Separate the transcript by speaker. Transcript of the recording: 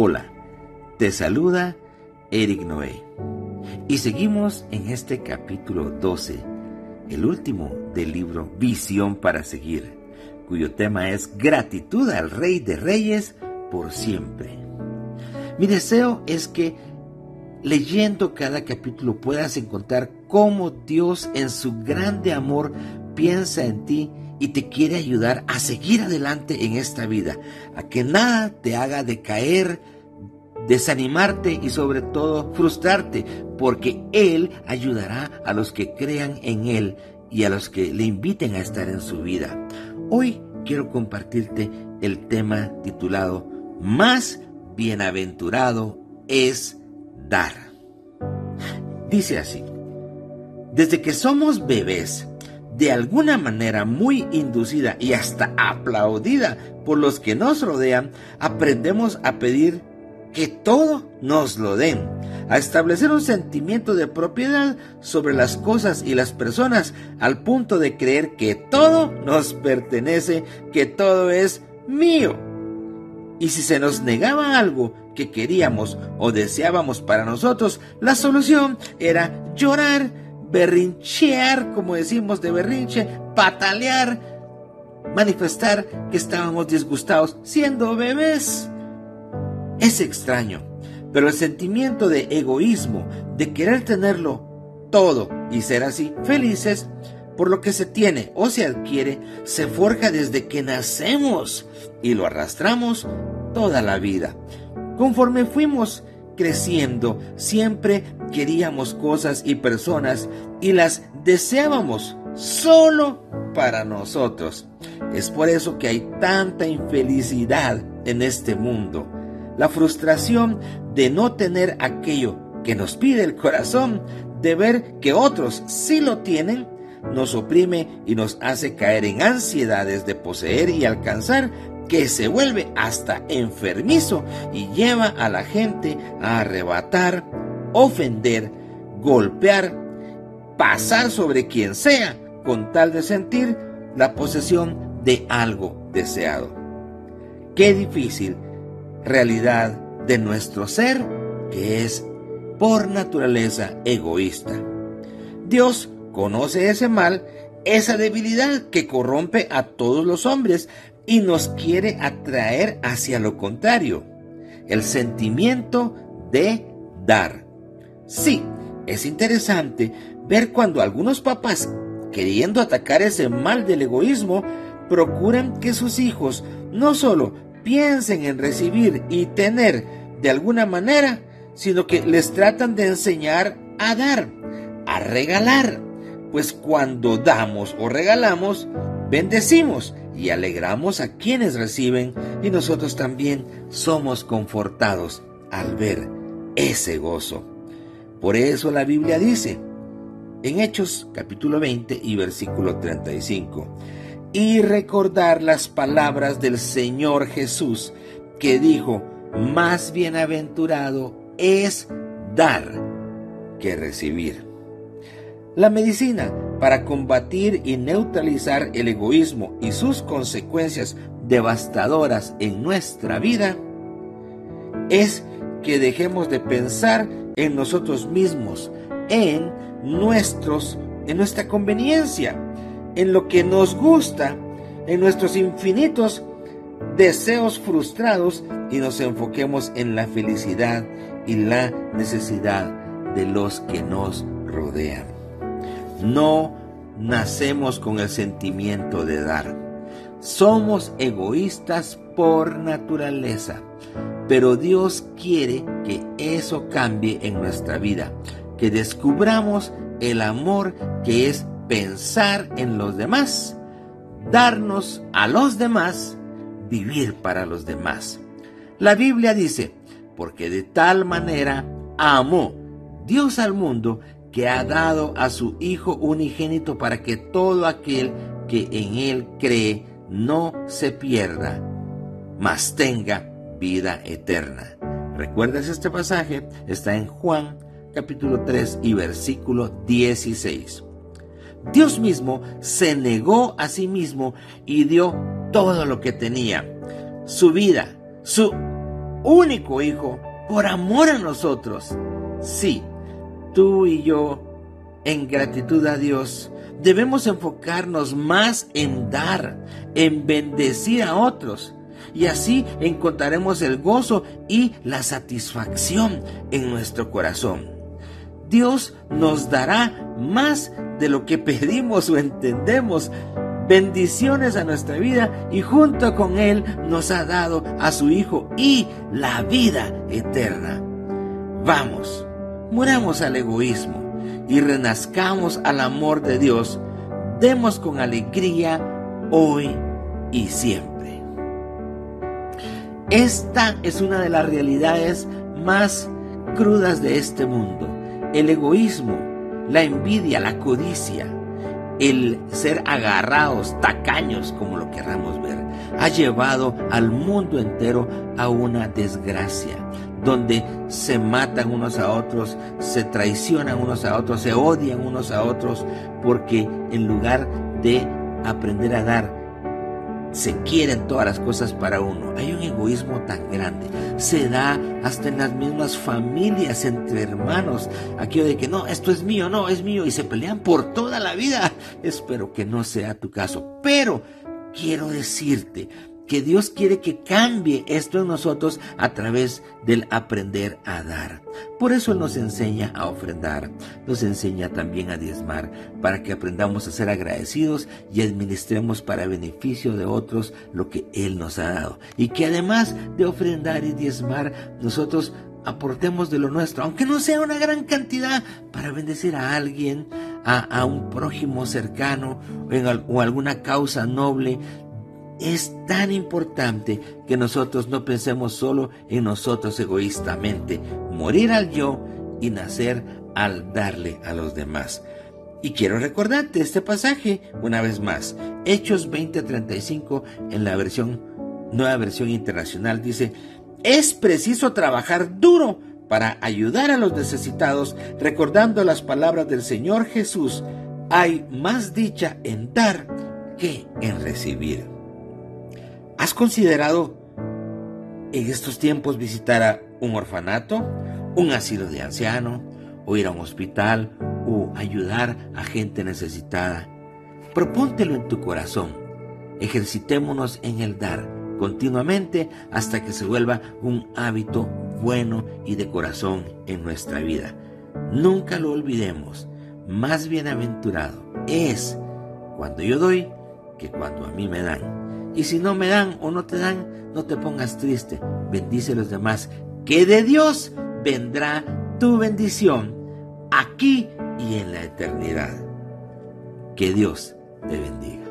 Speaker 1: Hola, te saluda Eric Noé. Y seguimos en este capítulo 12, el último del libro Visión para Seguir, cuyo tema es Gratitud al Rey de Reyes por siempre. Mi deseo es que leyendo cada capítulo puedas encontrar cómo Dios en su grande amor piensa en ti y te quiere ayudar a seguir adelante en esta vida, a que nada te haga decaer, desanimarte y sobre todo frustrarte, porque Él ayudará a los que crean en Él y a los que le inviten a estar en su vida. Hoy quiero compartirte el tema titulado Más bienaventurado es dar. Dice así, desde que somos bebés, de alguna manera muy inducida y hasta aplaudida por los que nos rodean, aprendemos a pedir que todo nos lo den, a establecer un sentimiento de propiedad sobre las cosas y las personas, al punto de creer que todo nos pertenece, que todo es mío. Y si se nos negaba algo que queríamos o deseábamos para nosotros, la solución era llorar, berrinchear, como decimos de berrinche, patalear, manifestar que estábamos disgustados siendo bebés. Es extraño, pero el sentimiento de egoísmo, de querer tenerlo todo y ser así felices, por lo que se tiene o se adquiere, se forja desde que nacemos y lo arrastramos toda la vida. Conforme fuimos creciendo, siempre queríamos cosas y personas y las deseábamos solo para nosotros. Es por eso que hay tanta infelicidad en este mundo. La frustración de no tener aquello que nos pide el corazón, de ver que otros sí lo tienen, nos oprime y nos hace caer en ansiedades de poseer y alcanzar que se vuelve hasta enfermizo y lleva a la gente a arrebatar, ofender, golpear, pasar sobre quien sea con tal de sentir la posesión de algo deseado. Qué difícil realidad de nuestro ser que es por naturaleza egoísta. Dios conoce ese mal, esa debilidad que corrompe a todos los hombres, y nos quiere atraer hacia lo contrario, el sentimiento de dar. Sí, es interesante ver cuando algunos papás, queriendo atacar ese mal del egoísmo, procuran que sus hijos no solo piensen en recibir y tener de alguna manera, sino que les tratan de enseñar a dar, a regalar. Pues cuando damos o regalamos, bendecimos y alegramos a quienes reciben y nosotros también somos confortados al ver ese gozo. Por eso la Biblia dice en Hechos capítulo 20 y versículo 35, y recordar las palabras del Señor Jesús que dijo, más bienaventurado es dar que recibir. La medicina para combatir y neutralizar el egoísmo y sus consecuencias devastadoras en nuestra vida es que dejemos de pensar en nosotros mismos, en nuestros en nuestra conveniencia, en lo que nos gusta, en nuestros infinitos deseos frustrados y nos enfoquemos en la felicidad y la necesidad de los que nos rodean. No nacemos con el sentimiento de dar. Somos egoístas por naturaleza, pero Dios quiere que eso cambie en nuestra vida, que descubramos el amor que es pensar en los demás, darnos a los demás, vivir para los demás. La Biblia dice, porque de tal manera amó Dios al mundo que ha dado a su Hijo unigénito para que todo aquel que en Él cree no se pierda, mas tenga vida eterna. ¿Recuerdas este pasaje? Está en Juan capítulo 3 y versículo 16. Dios mismo se negó a sí mismo y dio todo lo que tenía, su vida, su único Hijo por amor a nosotros. Sí, tú y yo, en gratitud a Dios, debemos enfocarnos más en dar, en bendecir a otros. Y así encontraremos el gozo y la satisfacción en nuestro corazón. Dios nos dará más de lo que pedimos o entendemos, bendiciones a nuestra vida y junto con Él nos ha dado a su Hijo y la vida eterna. Vamos, muramos al egoísmo y renazcamos al amor de Dios. Demos con alegría hoy y siempre. Esta es una de las realidades más crudas de este mundo. El egoísmo, la envidia, la codicia el ser agarrados, tacaños, como lo querramos ver, ha llevado al mundo entero a una desgracia, donde se matan unos a otros, se traicionan unos a otros, se odian unos a otros, porque en lugar de aprender a dar, se quieren todas las cosas para uno. Hay un egoísmo tan grande. Se da hasta en las mismas familias, entre hermanos. Aquello de que no, esto es mío, no, es mío. Y se pelean por toda la vida. Espero que no sea tu caso. Pero quiero decirte que Dios quiere que cambie esto en nosotros a través del aprender a dar. Por eso nos enseña a ofrendar, nos enseña también a diezmar, para que aprendamos a ser agradecidos y administremos para beneficio de otros lo que Él nos ha dado. Y que además de ofrendar y diezmar, nosotros aportemos de lo nuestro, aunque no sea una gran cantidad, para bendecir a alguien, a, un prójimo cercano o alguna causa noble es tan importante que nosotros no pensemos solo en nosotros egoístamente, morir al yo y nacer al darle a los demás. Y quiero recordarte este pasaje una vez más. Hechos 20:35 en la versión nueva versión internacional dice, "Es preciso trabajar duro para ayudar a los necesitados, recordando las palabras del Señor Jesús. Hay más dicha en dar que en recibir." ¿Has considerado en estos tiempos visitar a un orfanato, un asilo de anciano, o ir a un hospital, o ayudar a gente necesitada? Propóntelo en tu corazón. Ejercitémonos en el dar continuamente hasta que se vuelva un hábito bueno y de corazón en nuestra vida. Nunca lo olvidemos. Más bienaventurado es cuando yo doy que cuando a mí me dan. Y si no me dan o no te dan, no te pongas triste. Bendice a los demás, que de Dios vendrá tu bendición aquí y en la eternidad. Que Dios te bendiga.